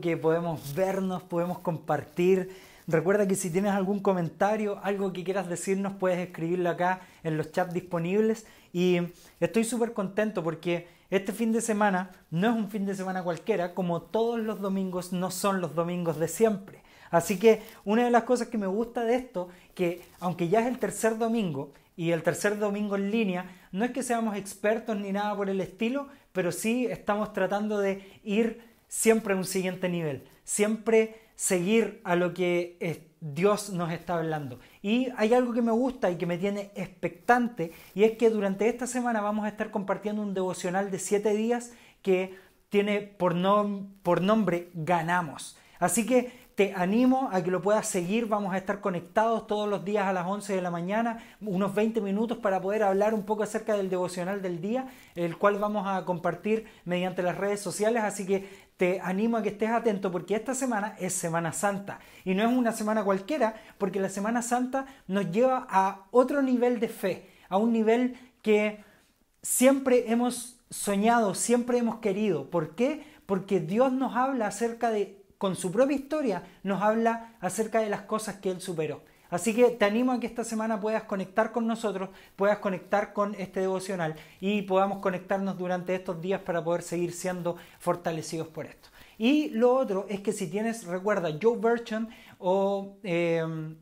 que podemos vernos, podemos compartir. Recuerda que si tienes algún comentario, algo que quieras decirnos, puedes escribirlo acá en los chats disponibles. Y estoy súper contento porque este fin de semana no es un fin de semana cualquiera, como todos los domingos no son los domingos de siempre. Así que una de las cosas que me gusta de esto, que aunque ya es el tercer domingo y el tercer domingo en línea, no es que seamos expertos ni nada por el estilo, pero sí estamos tratando de ir siempre un siguiente nivel, siempre seguir a lo que Dios nos está hablando. Y hay algo que me gusta y que me tiene expectante, y es que durante esta semana vamos a estar compartiendo un devocional de siete días que tiene por, por nombre Ganamos. Así que te animo a que lo puedas seguir. Vamos a estar conectados todos los días a las 11 de la mañana, unos 20 minutos para poder hablar un poco acerca del devocional del día, el cual vamos a compartir mediante las redes sociales. Así que te animo a que estés atento porque esta semana es Semana Santa y no es una semana cualquiera porque la Semana Santa nos lleva a otro nivel de fe, a un nivel que siempre hemos soñado, siempre hemos querido. ¿Por qué? Porque Dios nos habla acerca de con su propia historia nos habla acerca de las cosas que él superó. Así que te animo a que esta semana puedas conectar con nosotros, puedas conectar con este devocional y podamos conectarnos durante estos días para poder seguir siendo fortalecidos por esto. Y lo otro es que si tienes, recuerda, Joe Version o em,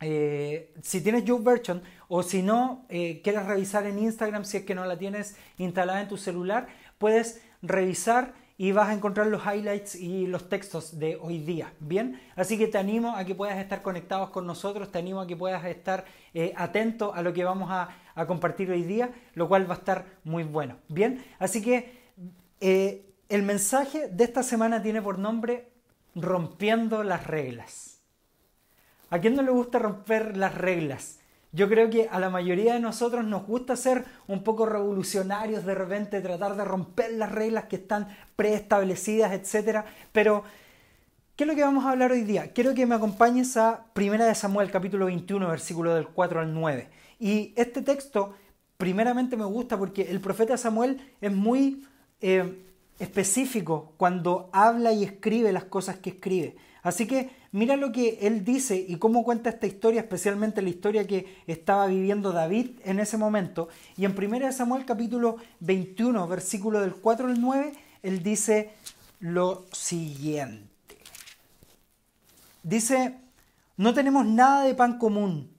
eh, si tienes Joe Version o si no eh, quieres revisar en Instagram si es que no la tienes instalada en tu celular, puedes revisar y vas a encontrar los highlights y los textos de hoy día. Bien, así que te animo a que puedas estar conectados con nosotros, te animo a que puedas estar eh, atento a lo que vamos a, compartir hoy día, lo cual va a estar muy bueno. Bien, así que eh, el mensaje de esta semana tiene por nombre Rompiendo las reglas. ¿A quién no le gusta romper las reglas? Yo creo que a la mayoría de nosotros nos gusta ser un poco revolucionarios de repente, tratar de romper las reglas que están preestablecidas, etc. Pero, ¿qué es lo que vamos a hablar hoy día? Quiero que me acompañes a 1 de Samuel, capítulo 21, versículo del 4 al 9. Y este texto, primeramente me gusta porque el profeta Samuel es muy eh, específico cuando habla y escribe las cosas que escribe. Así que mira lo que él dice y cómo cuenta esta historia, especialmente la historia que estaba viviendo David en ese momento. Y en 1 Samuel capítulo 21, versículo del 4 al 9, él dice lo siguiente. Dice, no tenemos nada de pan común,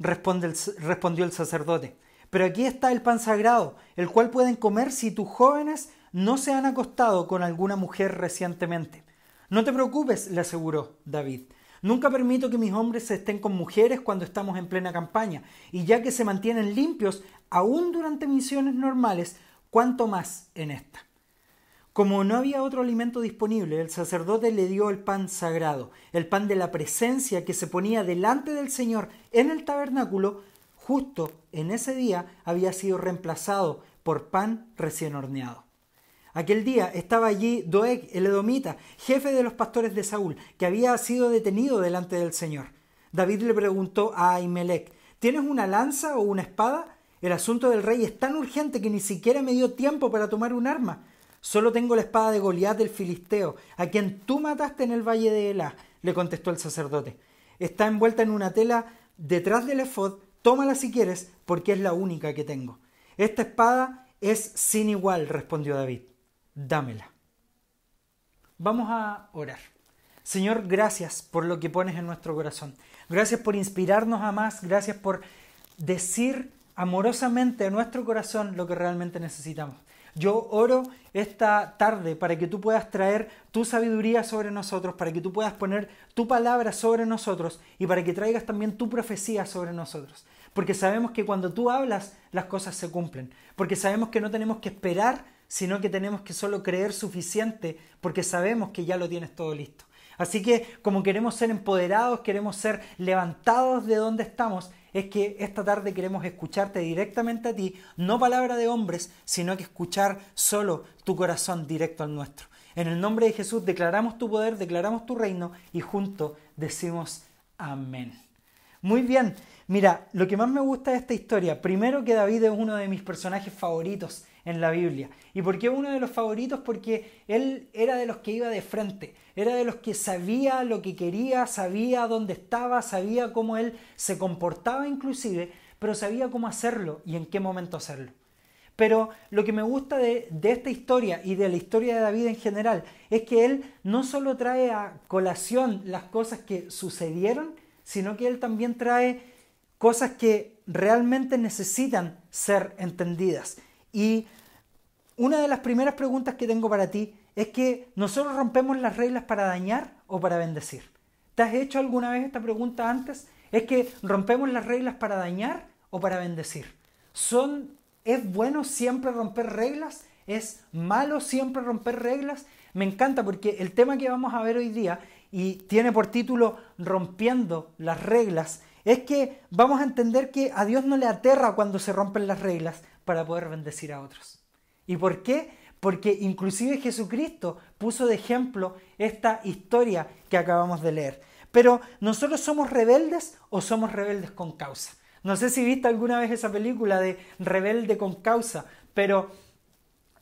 respondió el sacerdote, pero aquí está el pan sagrado, el cual pueden comer si tus jóvenes no se han acostado con alguna mujer recientemente. No te preocupes, le aseguró David. Nunca permito que mis hombres estén con mujeres cuando estamos en plena campaña, y ya que se mantienen limpios aún durante misiones normales, cuanto más en esta. Como no había otro alimento disponible, el sacerdote le dio el pan sagrado, el pan de la presencia que se ponía delante del Señor en el tabernáculo, justo en ese día había sido reemplazado por pan recién horneado. Aquel día estaba allí Doeg, el edomita, jefe de los pastores de Saúl, que había sido detenido delante del Señor. David le preguntó a Ahimelech, ¿tienes una lanza o una espada? El asunto del rey es tan urgente que ni siquiera me dio tiempo para tomar un arma. Solo tengo la espada de Goliat del Filisteo, a quien tú mataste en el valle de Elá, le contestó el sacerdote. Está envuelta en una tela detrás del efod, tómala si quieres, porque es la única que tengo. Esta espada es sin igual, respondió David dámela. Vamos a orar. Señor, gracias por lo que pones en nuestro corazón. Gracias por inspirarnos a más. Gracias por decir amorosamente a nuestro corazón lo que realmente necesitamos. Yo oro esta tarde para que tú puedas traer tu sabiduría sobre nosotros, para que tú puedas poner tu palabra sobre nosotros y para que traigas también tu profecía sobre nosotros. Porque sabemos que cuando tú hablas las cosas se cumplen. Porque sabemos que no tenemos que esperar sino que tenemos que solo creer suficiente porque sabemos que ya lo tienes todo listo. Así que como queremos ser empoderados, queremos ser levantados de donde estamos, es que esta tarde queremos escucharte directamente a ti, no palabra de hombres, sino que escuchar solo tu corazón directo al nuestro. En el nombre de Jesús declaramos tu poder, declaramos tu reino y juntos decimos amén. Muy bien, mira, lo que más me gusta de esta historia, primero que David es uno de mis personajes favoritos en la Biblia. ¿Y por qué uno de los favoritos? Porque él era de los que iba de frente, era de los que sabía lo que quería, sabía dónde estaba, sabía cómo él se comportaba inclusive, pero sabía cómo hacerlo y en qué momento hacerlo. Pero lo que me gusta de, esta historia y de la historia de David en general es que él no solo trae a colación las cosas que sucedieron, sino que él también trae cosas que realmente necesitan ser entendidas. Y una de las primeras preguntas que tengo para ti es que nosotros rompemos las reglas para dañar o para bendecir. ¿Te has hecho alguna vez esta pregunta antes? ¿Es que rompemos las reglas para dañar o para bendecir? ¿Son, ¿Es bueno siempre romper reglas? ¿Es malo siempre romper reglas? Me encanta porque el tema que vamos a ver hoy día y tiene por título Rompiendo las reglas, es que vamos a entender que a Dios no le aterra cuando se rompen las reglas para poder bendecir a otros. ¿Y por qué? Porque inclusive Jesucristo puso de ejemplo esta historia que acabamos de leer. Pero nosotros somos rebeldes o somos rebeldes con causa. No sé si viste alguna vez esa película de rebelde con causa, pero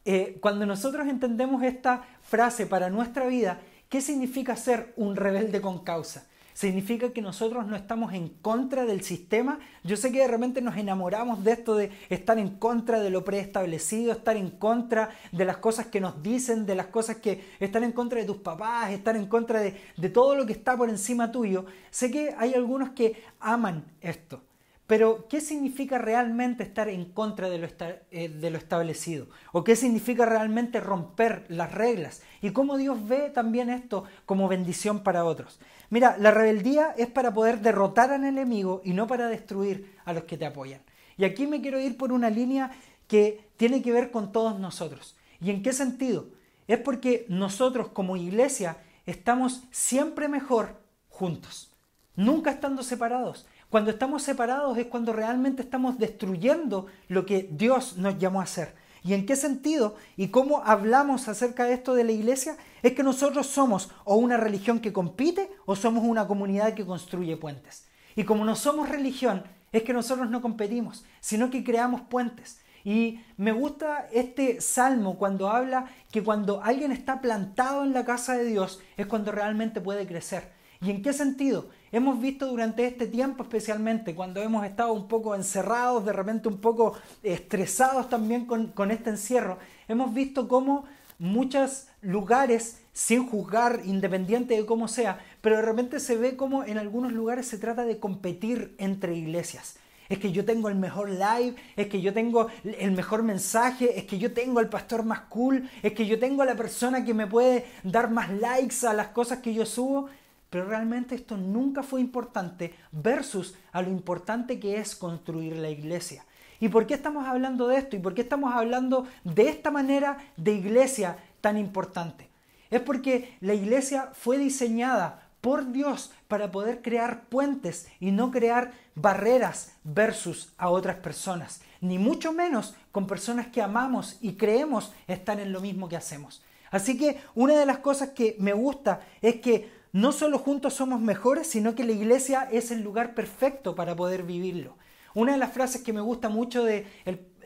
eh, cuando nosotros entendemos esta frase para nuestra vida, ¿qué significa ser un rebelde con causa? Significa que nosotros no estamos en contra del sistema. Yo sé que de repente nos enamoramos de esto de estar en contra de lo preestablecido, estar en contra de las cosas que nos dicen, de las cosas que están en contra de tus papás, estar en contra de, de todo lo que está por encima tuyo. Sé que hay algunos que aman esto. Pero, ¿qué significa realmente estar en contra de lo, eh, de lo, establecido? ¿O qué significa realmente romper las reglas? ¿Y cómo Dios ve también esto como bendición para otros? Mira, la rebeldía es para poder derrotar al enemigo y no para destruir a los que te apoyan. Y aquí me quiero ir por una línea que tiene que ver con todos nosotros. ¿Y en qué sentido? Es porque nosotros como iglesia estamos siempre mejor juntos, nunca estando separados. Cuando estamos separados es cuando realmente estamos destruyendo lo que Dios nos llamó a hacer. ¿Y en qué sentido? ¿Y cómo hablamos acerca de esto de la iglesia? Es que nosotros somos o una religión que compite o somos una comunidad que construye puentes. Y como no somos religión, es que nosotros no competimos, sino que creamos puentes. Y me gusta este salmo cuando habla que cuando alguien está plantado en la casa de Dios es cuando realmente puede crecer. ¿Y en qué sentido? Hemos visto durante este tiempo, especialmente cuando hemos estado un poco encerrados, de repente un poco estresados también con, este encierro, hemos visto cómo muchos lugares, sin juzgar, independiente de cómo sea, pero de repente se ve como en algunos lugares se trata de competir entre iglesias. Es que yo tengo el mejor live, es que yo tengo el mejor mensaje, es que yo tengo el pastor más cool, es que yo tengo la persona que me puede dar más likes a las cosas que yo subo pero realmente esto nunca fue importante versus a lo importante que es construir la iglesia. ¿Y por qué estamos hablando de esto? ¿Y por qué estamos hablando de esta manera de iglesia tan importante? Es porque la iglesia fue diseñada por Dios para poder crear puentes y no crear barreras versus a otras personas, ni mucho menos con personas que amamos y creemos estar en lo mismo que hacemos. Así que una de las cosas que me gusta es que no solo juntos somos mejores, sino que la iglesia es el lugar perfecto para poder vivirlo. Una de las frases que me gusta mucho de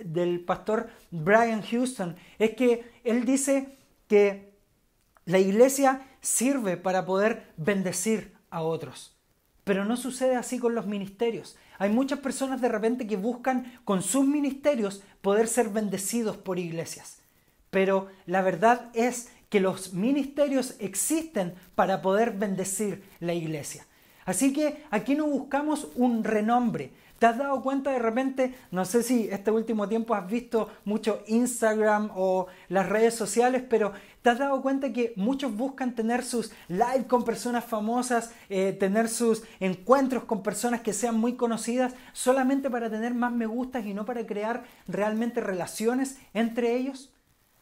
del pastor Brian Houston es que él dice que la iglesia sirve para poder bendecir a otros. Pero no sucede así con los ministerios. Hay muchas personas de repente que buscan con sus ministerios poder ser bendecidos por iglesias. Pero la verdad es que los ministerios existen para poder bendecir la iglesia. Así que aquí no buscamos un renombre. ¿Te has dado cuenta de repente? No sé si este último tiempo has visto mucho Instagram o las redes sociales, pero te has dado cuenta que muchos buscan tener sus live con personas famosas, eh, tener sus encuentros con personas que sean muy conocidas, solamente para tener más me gustas y no para crear realmente relaciones entre ellos.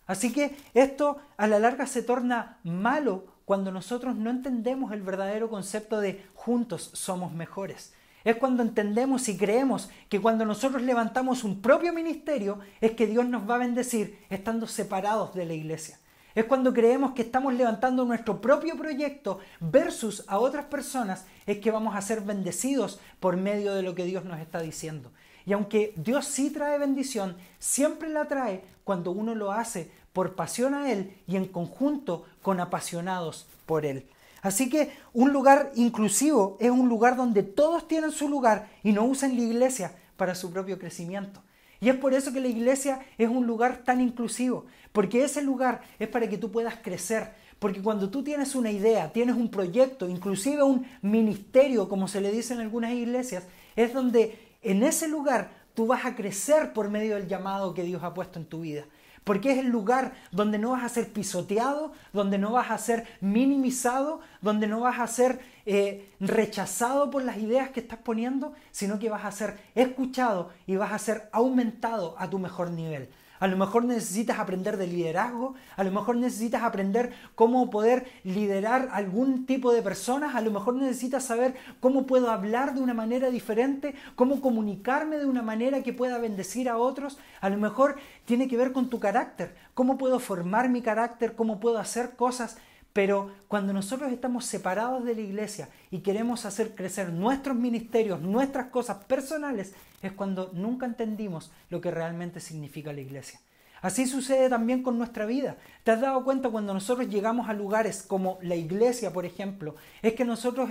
Así que esto a la larga se torna malo cuando nosotros no entendemos el verdadero concepto de juntos somos mejores. Es cuando entendemos y creemos que cuando nosotros levantamos un propio ministerio es que Dios nos va a bendecir estando separados de la iglesia. Es cuando creemos que estamos levantando nuestro propio proyecto versus a otras personas es que vamos a ser bendecidos por medio de lo que Dios nos está diciendo. Y aunque Dios sí trae bendición, siempre la trae cuando uno lo hace por pasión a Él y en conjunto con apasionados por Él. Así que un lugar inclusivo es un lugar donde todos tienen su lugar y no usan la iglesia para su propio crecimiento. Y es por eso que la iglesia es un lugar tan inclusivo, porque ese lugar es para que tú puedas crecer, porque cuando tú tienes una idea, tienes un proyecto, inclusive un ministerio, como se le dice en algunas iglesias, es donde en ese lugar tú vas a crecer por medio del llamado que Dios ha puesto en tu vida. Porque es el lugar donde no vas a ser pisoteado, donde no vas a ser minimizado, donde no vas a ser eh, rechazado por las ideas que estás poniendo, sino que vas a ser escuchado y vas a ser aumentado a tu mejor nivel. A lo mejor necesitas aprender de liderazgo, a lo mejor necesitas aprender cómo poder liderar algún tipo de personas, a lo mejor necesitas saber cómo puedo hablar de una manera diferente, cómo comunicarme de una manera que pueda bendecir a otros, a lo mejor tiene que ver con tu carácter, cómo puedo formar mi carácter, cómo puedo hacer cosas pero cuando nosotros estamos separados de la iglesia y queremos hacer crecer nuestros ministerios, nuestras cosas personales, es cuando nunca entendimos lo que realmente significa la iglesia. Así sucede también con nuestra vida. ¿Te has dado cuenta cuando nosotros llegamos a lugares como la iglesia, por ejemplo? Es que nosotros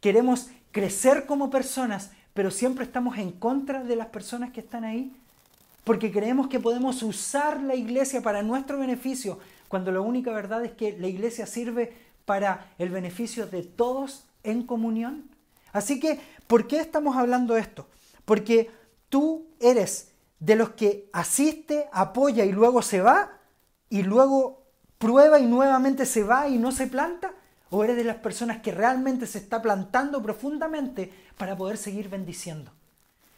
queremos crecer como personas, pero siempre estamos en contra de las personas que están ahí. Porque creemos que podemos usar la iglesia para nuestro beneficio, cuando la única verdad es que la iglesia sirve para el beneficio de todos en comunión. Así que, ¿por qué estamos hablando de esto? Porque tú eres de los que asiste, apoya y luego se va, y luego prueba y nuevamente se va y no se planta, o eres de las personas que realmente se está plantando profundamente para poder seguir bendiciendo.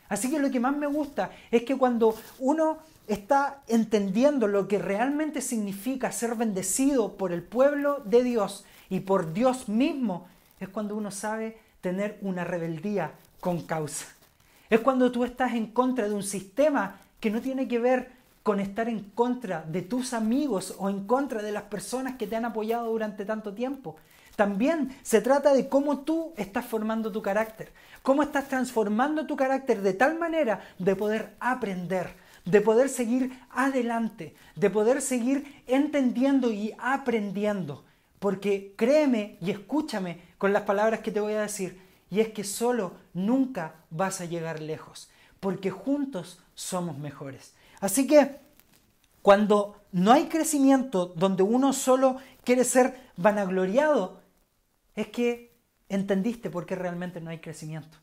Así que lo que más me gusta es que cuando uno está entendiendo lo que realmente significa ser bendecido por el pueblo de Dios y por Dios mismo, es cuando uno sabe tener una rebeldía con causa. Es cuando tú estás en contra de un sistema que no tiene que ver con estar en contra de tus amigos o en contra de las personas que te han apoyado durante tanto tiempo. También se trata de cómo tú estás formando tu carácter, cómo estás transformando tu carácter de tal manera de poder aprender, de poder seguir adelante, de poder seguir entendiendo y aprendiendo. Porque créeme y escúchame con las palabras que te voy a decir, y es que solo nunca vas a llegar lejos, porque juntos somos mejores. Así que cuando no hay crecimiento donde uno solo quiere ser vanagloriado, es que entendiste por qué realmente no hay crecimiento.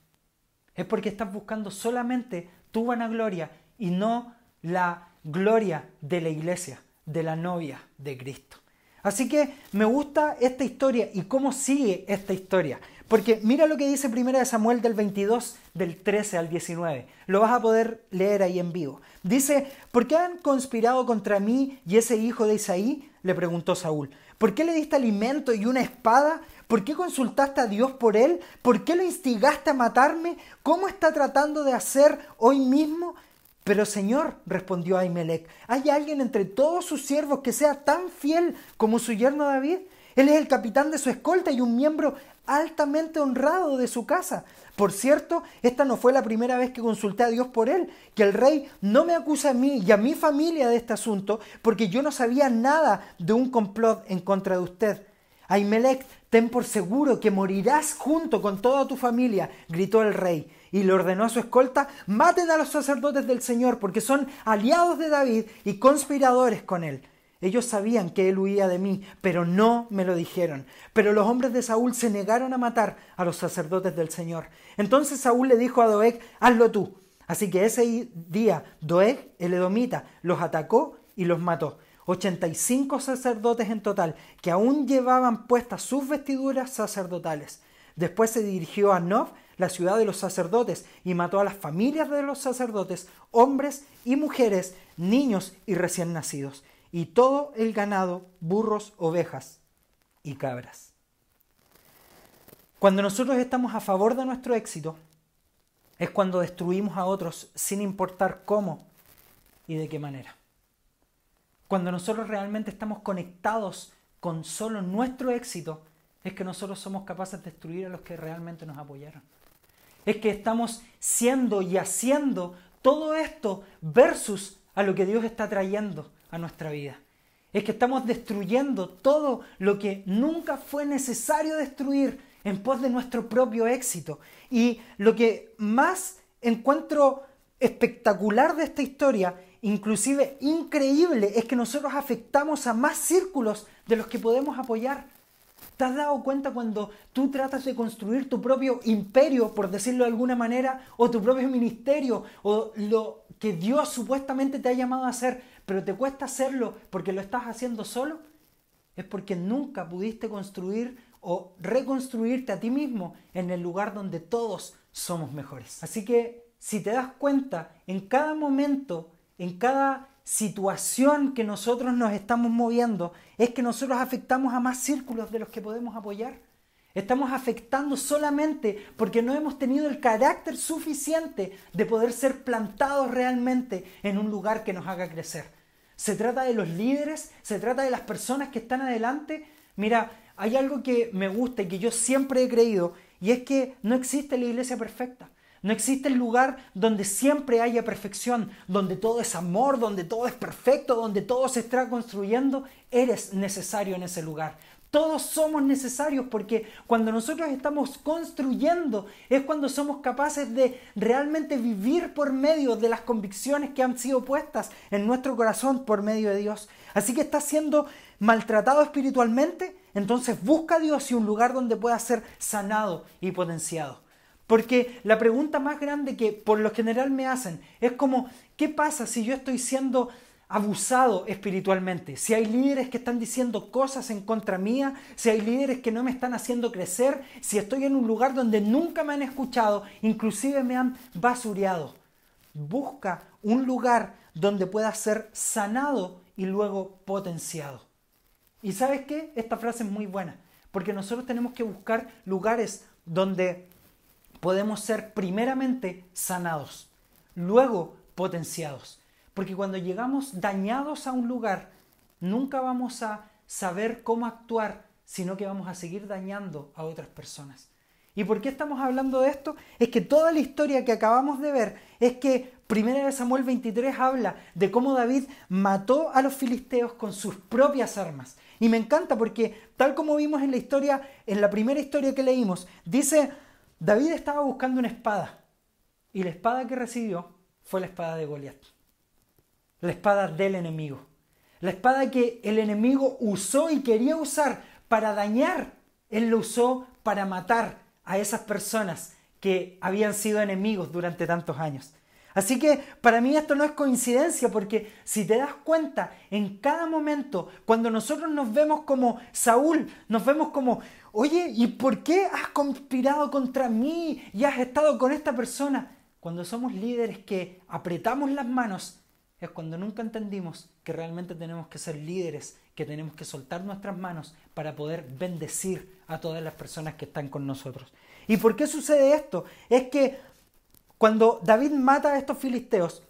Es porque estás buscando solamente tu vanagloria y no la gloria de la iglesia, de la novia de Cristo. Así que me gusta esta historia y cómo sigue esta historia. Porque mira lo que dice 1 Samuel del 22, del 13 al 19. Lo vas a poder leer ahí en vivo. Dice, ¿por qué han conspirado contra mí y ese hijo de Isaí? Le preguntó Saúl. ¿Por qué le diste alimento y una espada? ¿Por qué consultaste a Dios por él? ¿Por qué lo instigaste a matarme? ¿Cómo está tratando de hacer hoy mismo? Pero Señor, respondió Ahimelech, ¿hay alguien entre todos sus siervos que sea tan fiel como su yerno David? Él es el capitán de su escolta y un miembro altamente honrado de su casa. Por cierto, esta no fue la primera vez que consulté a Dios por él, que el rey no me acusa a mí y a mi familia de este asunto, porque yo no sabía nada de un complot en contra de usted. Ahimelech, ten por seguro que morirás junto con toda tu familia, gritó el rey y le ordenó a su escolta, maten a los sacerdotes del Señor, porque son aliados de David y conspiradores con él. Ellos sabían que él huía de mí, pero no me lo dijeron. Pero los hombres de Saúl se negaron a matar a los sacerdotes del Señor. Entonces Saúl le dijo a Doeg, hazlo tú. Así que ese día Doeg, el edomita, los atacó y los mató. 85 sacerdotes en total, que aún llevaban puestas sus vestiduras sacerdotales. Después se dirigió a Nob, la ciudad de los sacerdotes, y mató a las familias de los sacerdotes, hombres y mujeres, niños y recién nacidos, y todo el ganado, burros, ovejas y cabras. Cuando nosotros estamos a favor de nuestro éxito, es cuando destruimos a otros sin importar cómo y de qué manera. Cuando nosotros realmente estamos conectados con solo nuestro éxito, es que nosotros somos capaces de destruir a los que realmente nos apoyaron. es que estamos siendo y haciendo todo esto versus a lo que Dios está trayendo a nuestra vida. Es que estamos destruyendo todo lo que nunca fue necesario destruir en pos de nuestro propio éxito. Y lo que más encuentro espectacular de esta historia, inclusive increíble, es que nosotros afectamos a más círculos de los que podemos apoyar. ¿Te has dado cuenta cuando tú tratas de construir tu propio imperio, por decirlo de alguna manera, o tu propio ministerio, o lo que Dios supuestamente te ha llamado a hacer, pero te cuesta hacerlo porque lo estás haciendo solo? Es porque nunca pudiste construir o reconstruirte a ti mismo en el lugar donde todos somos mejores. Así que si te das cuenta, en cada momento, en cada situación que nosotros nos estamos moviendo, es que nosotros afectamos a más círculos de los que podemos apoyar. Estamos afectando solamente porque no hemos tenido el carácter suficiente de poder ser plantados realmente en un lugar que nos haga crecer. Se trata de los líderes, se trata de las personas que están adelante. Mira, hay algo que me gusta y que yo siempre he creído, y es que no existe la iglesia perfecta. No existe el lugar donde siempre haya perfección, donde todo es amor, donde todo es perfecto, donde todo se está construyendo. Eres necesario en ese lugar. Todos somos necesarios porque cuando nosotros estamos construyendo es cuando somos capaces de realmente vivir por medio de las convicciones que han sido puestas en nuestro corazón por medio de Dios. Así que estás siendo maltratado espiritualmente, entonces busca a Dios y un lugar donde pueda ser sanado y potenciado. Porque la pregunta más grande que por lo general me hacen es como, ¿qué pasa si yo estoy siendo abusado espiritualmente? Si hay líderes que están diciendo cosas en contra mía, si hay líderes que no me están haciendo crecer, si estoy en un lugar donde nunca me han escuchado, inclusive me han basureado. Busca un lugar donde pueda ser sanado y luego potenciado. ¿Y sabes qué? Esta frase es muy buena, porque nosotros tenemos que buscar lugares donde podemos ser primeramente sanados, luego potenciados. Porque cuando llegamos dañados a un lugar, nunca vamos a saber cómo actuar, sino que vamos a seguir dañando a otras personas. ¿Y por qué estamos hablando de esto? Es que toda la historia que acabamos de ver es que 1 Samuel 23 habla de cómo David mató a los filisteos con sus propias armas. Y me encanta porque tal como vimos en la historia, en la primera historia que leímos, dice, David estaba buscando una espada y la espada que recibió fue la espada de Goliat. La espada del enemigo. La espada que el enemigo usó y quería usar para dañar, él lo usó para matar a esas personas que habían sido enemigos durante tantos años. Así que para mí esto no es coincidencia porque si te das cuenta, en cada momento, cuando nosotros nos vemos como Saúl, nos vemos como, oye, ¿y por qué has conspirado contra mí y has estado con esta persona? Cuando somos líderes que apretamos las manos, es cuando nunca entendimos que realmente tenemos que ser líderes, que tenemos que soltar nuestras manos para poder bendecir a todas las personas que están con nosotros. ¿Y por qué sucede esto? Es que cuando David mata a estos filisteos,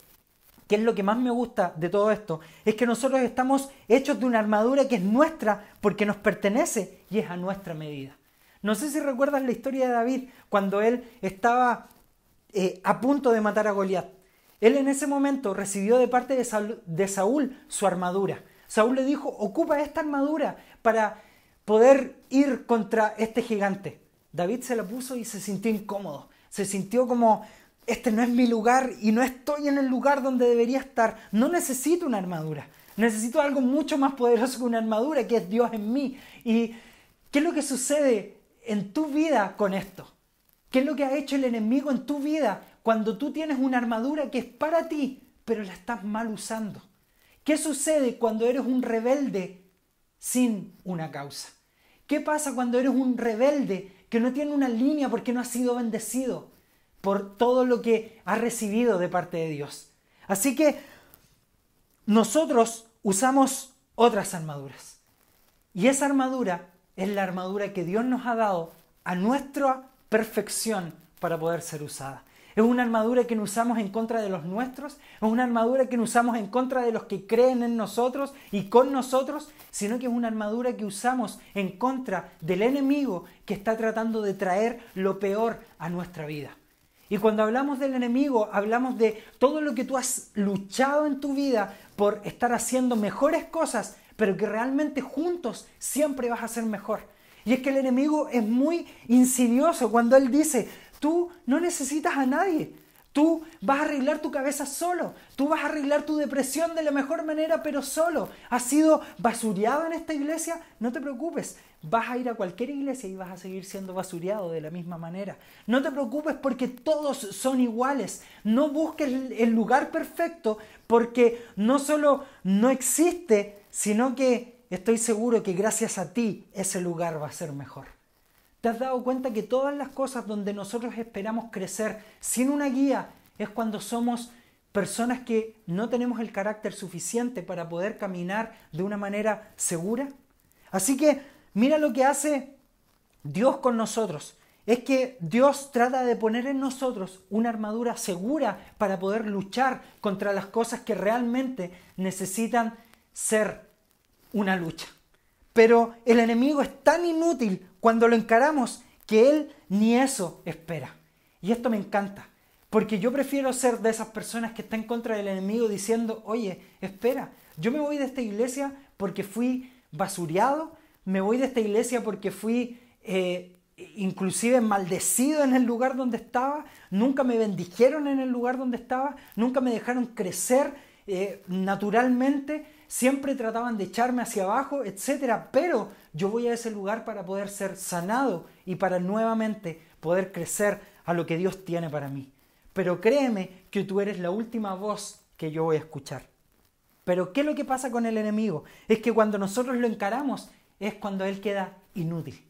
que es lo que más me gusta de todo esto, es que nosotros estamos hechos de una armadura que es nuestra porque nos pertenece y es a nuestra medida. No sé si recuerdas la historia de David cuando él estaba eh, a punto de matar a Goliat. Él en ese momento recibió de parte de Saúl, de Saúl su armadura. Saúl le dijo, ocupa esta armadura para poder ir contra este gigante. David se la puso y se sintió incómodo. Se sintió como, este no es mi lugar y no estoy en el lugar donde debería estar. No necesito una armadura. Necesito algo mucho más poderoso que una armadura, que es Dios en mí. ¿Y qué es lo que sucede en tu vida con esto? ¿Qué es lo que ha hecho el enemigo en tu vida cuando tú tienes una armadura que es para ti, pero la estás mal usando? ¿Qué sucede cuando eres un rebelde sin una causa? ¿Qué pasa cuando eres un rebelde que no tiene una línea porque no ha sido bendecido? Por todo lo que ha recibido de parte de Dios. Así que nosotros usamos otras armaduras. Y esa armadura es la armadura que Dios nos ha dado a nuestra perfección para poder ser usada. Es una armadura que no usamos en contra de los nuestros, es una armadura que no usamos en contra de los que creen en nosotros y con nosotros, sino que es una armadura que usamos en contra del enemigo que está tratando de traer lo peor a nuestra vida. Y cuando hablamos del enemigo, hablamos de todo lo que tú has luchado en tu vida por estar haciendo mejores cosas, pero que realmente juntos siempre vas a ser mejor. Y es que el enemigo es muy insidioso cuando él dice, tú no necesitas a nadie, Tú vas a arreglar tu cabeza solo. Tú vas a arreglar tu depresión de la mejor manera, pero solo. ¿Has sido basureado en esta iglesia? No te preocupes. Vas a ir a cualquier iglesia y vas a seguir siendo basureado de la misma manera. No te preocupes porque todos son iguales. No busques el lugar perfecto porque no solo no existe, sino que estoy seguro que gracias a ti ese lugar va a ser mejor. ¿Te has dado cuenta que todas las cosas donde nosotros esperamos crecer sin una guía es cuando somos personas que no tenemos el carácter suficiente para poder caminar de una manera segura? Así que mira lo que hace Dios con nosotros. Es que Dios trata de poner en nosotros una armadura segura para poder luchar contra las cosas que realmente necesitan ser una lucha. Pero el enemigo es tan inútil cuando lo encaramos que él ni eso espera. Y esto me encanta, porque yo prefiero ser de esas personas que están contra del enemigo diciendo, oye, espera, yo me voy de esta iglesia porque fui basureado, me voy de esta iglesia porque fui eh, inclusive maldecido en el lugar donde estaba, nunca me bendijeron en el lugar donde estaba, nunca me dejaron crecer eh, naturalmente, siempre trataban de echarme hacia abajo, etc. Pero yo voy a ese lugar para poder ser sanado y para nuevamente poder crecer a lo que Dios tiene para mí. Pero créeme que tú eres la última voz que yo voy a escuchar. Pero ¿qué es lo que pasa con el enemigo? Es que cuando nosotros lo encaramos es cuando él queda inútil.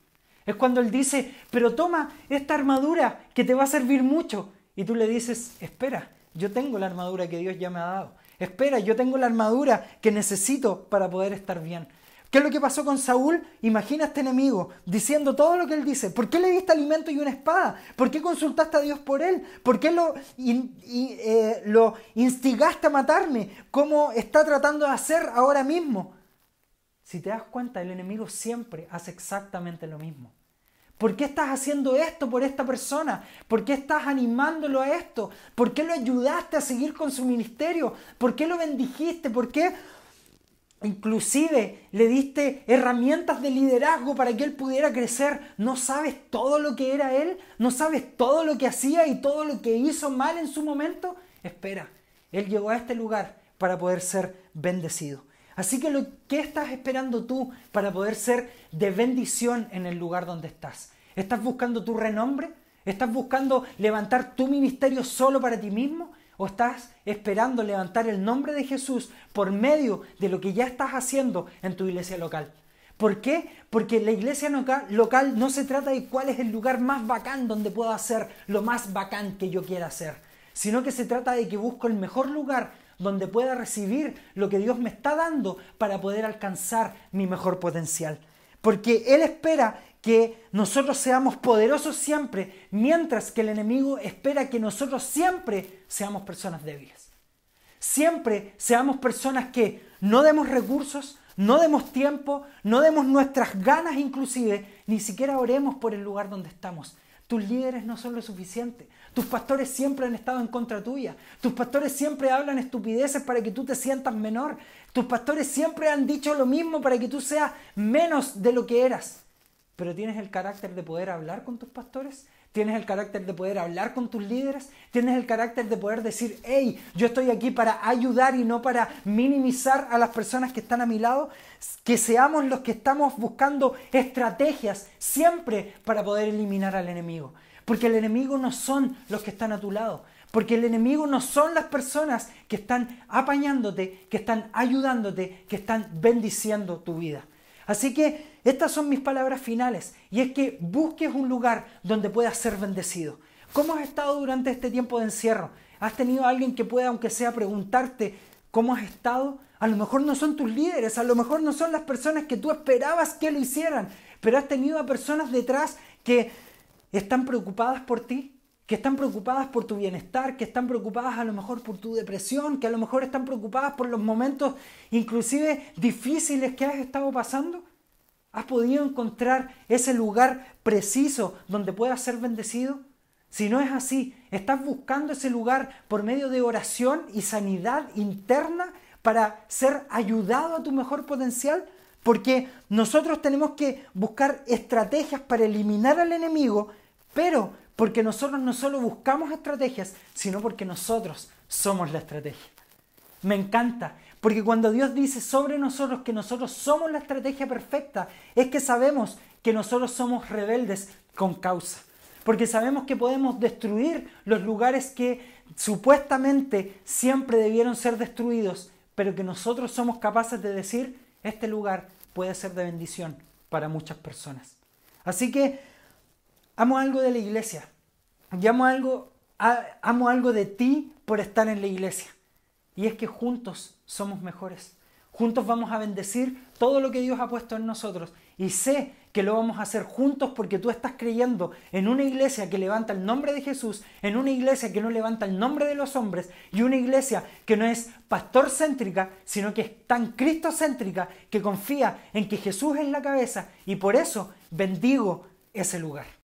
Es cuando él dice, pero toma esta armadura que te va a servir mucho. Y tú le dices, espera, yo tengo la armadura que Dios ya me ha dado. Espera, yo tengo la armadura que necesito para poder estar bien. ¿Qué es lo que pasó con Saúl? Imagina a este enemigo diciendo todo lo que él dice. ¿Por qué le diste alimento y una espada? ¿Por qué consultaste a Dios por él? ¿Por qué lo, eh, lo instigaste a matarme? ¿Cómo está tratando de hacer ahora mismo? Si te das cuenta, el enemigo siempre hace exactamente lo mismo. ¿Por qué estás haciendo esto por esta persona? ¿Por qué estás animándolo a esto? ¿Por qué lo ayudaste a seguir con su ministerio? ¿Por qué lo bendijiste? ¿Por qué inclusive le diste herramientas de liderazgo para que él pudiera crecer? ¿No sabes todo lo que era él? ¿No sabes todo lo que hacía y todo lo que hizo mal en su momento? Espera, él llegó a este lugar para poder ser bendecido. Así que, ¿qué estás esperando tú para poder ser de bendición en el lugar donde estás? ¿Estás buscando tu renombre? ¿Estás buscando levantar tu ministerio solo para ti mismo? ¿O estás esperando levantar el nombre de Jesús por medio de lo que ya estás haciendo en tu iglesia local? ¿Por qué? Porque la iglesia local no se trata de cuál es el lugar más bacán donde puedo hacer lo más bacán que yo quiera hacer, sino que se trata de que busco el mejor lugar donde pueda recibir lo que Dios me está dando para poder alcanzar mi mejor potencial. Porque Él espera que nosotros seamos poderosos siempre, mientras que el enemigo espera que nosotros siempre seamos personas débiles. Siempre seamos personas que no demos recursos, no demos tiempo, no demos nuestras ganas inclusive, ni siquiera oremos por el lugar donde estamos. Tus líderes no son lo suficiente. Tus pastores siempre han estado en contra tuya. Tus pastores siempre hablan estupideces para que tú te sientas menor. Tus pastores siempre han dicho lo mismo para que tú seas menos de lo que eras. Pero tienes el carácter de poder hablar con tus pastores. Tienes el carácter de poder hablar con tus líderes. Tienes el carácter de poder decir, hey, yo estoy aquí para ayudar y no para minimizar a las personas que están a mi lado. Que seamos los que estamos buscando estrategias siempre para poder eliminar al enemigo. Porque el enemigo no son los que están a tu lado. Porque el enemigo no son las personas que están apañándote, que están ayudándote, que están bendiciendo tu vida. Así que estas son mis palabras finales. Y es que busques un lugar donde puedas ser bendecido. ¿Cómo has estado durante este tiempo de encierro? ¿Has tenido alguien que pueda, aunque sea, preguntarte cómo has estado? A lo mejor no son tus líderes, a lo mejor no son las personas que tú esperabas que lo hicieran, pero has tenido a personas detrás que están preocupadas por ti, que están preocupadas por tu bienestar, que están preocupadas a lo mejor por tu depresión, que a lo mejor están preocupadas por los momentos inclusive difíciles que has estado pasando? ¿Has podido encontrar ese lugar preciso donde puedas ser bendecido? Si no es así, estás buscando ese lugar por medio de oración y sanidad interna para ser ayudado a tu mejor potencial, porque nosotros tenemos que buscar estrategias para eliminar al enemigo, pero porque nosotros no solo buscamos estrategias, sino porque nosotros somos la estrategia. Me encanta, porque cuando Dios dice sobre nosotros que nosotros somos la estrategia perfecta, es que sabemos que nosotros somos rebeldes con causa. Porque sabemos que podemos destruir los lugares que supuestamente siempre debieron ser destruidos, pero que nosotros somos capaces de decir, este lugar puede ser de bendición para muchas personas. Así que amo algo de la iglesia, y amo algo, amo algo de ti por estar en la iglesia. Y es que juntos somos mejores. Juntos vamos a bendecir todo lo que Dios ha puesto en nosotros. Y sé que lo vamos a hacer juntos porque tú estás creyendo en una iglesia que levanta el nombre de Jesús, en una iglesia que no levanta el nombre de los hombres y una iglesia que no es pastor céntrica, sino que es tan cristocéntrica que confía en que Jesús es la cabeza y por eso bendigo ese lugar.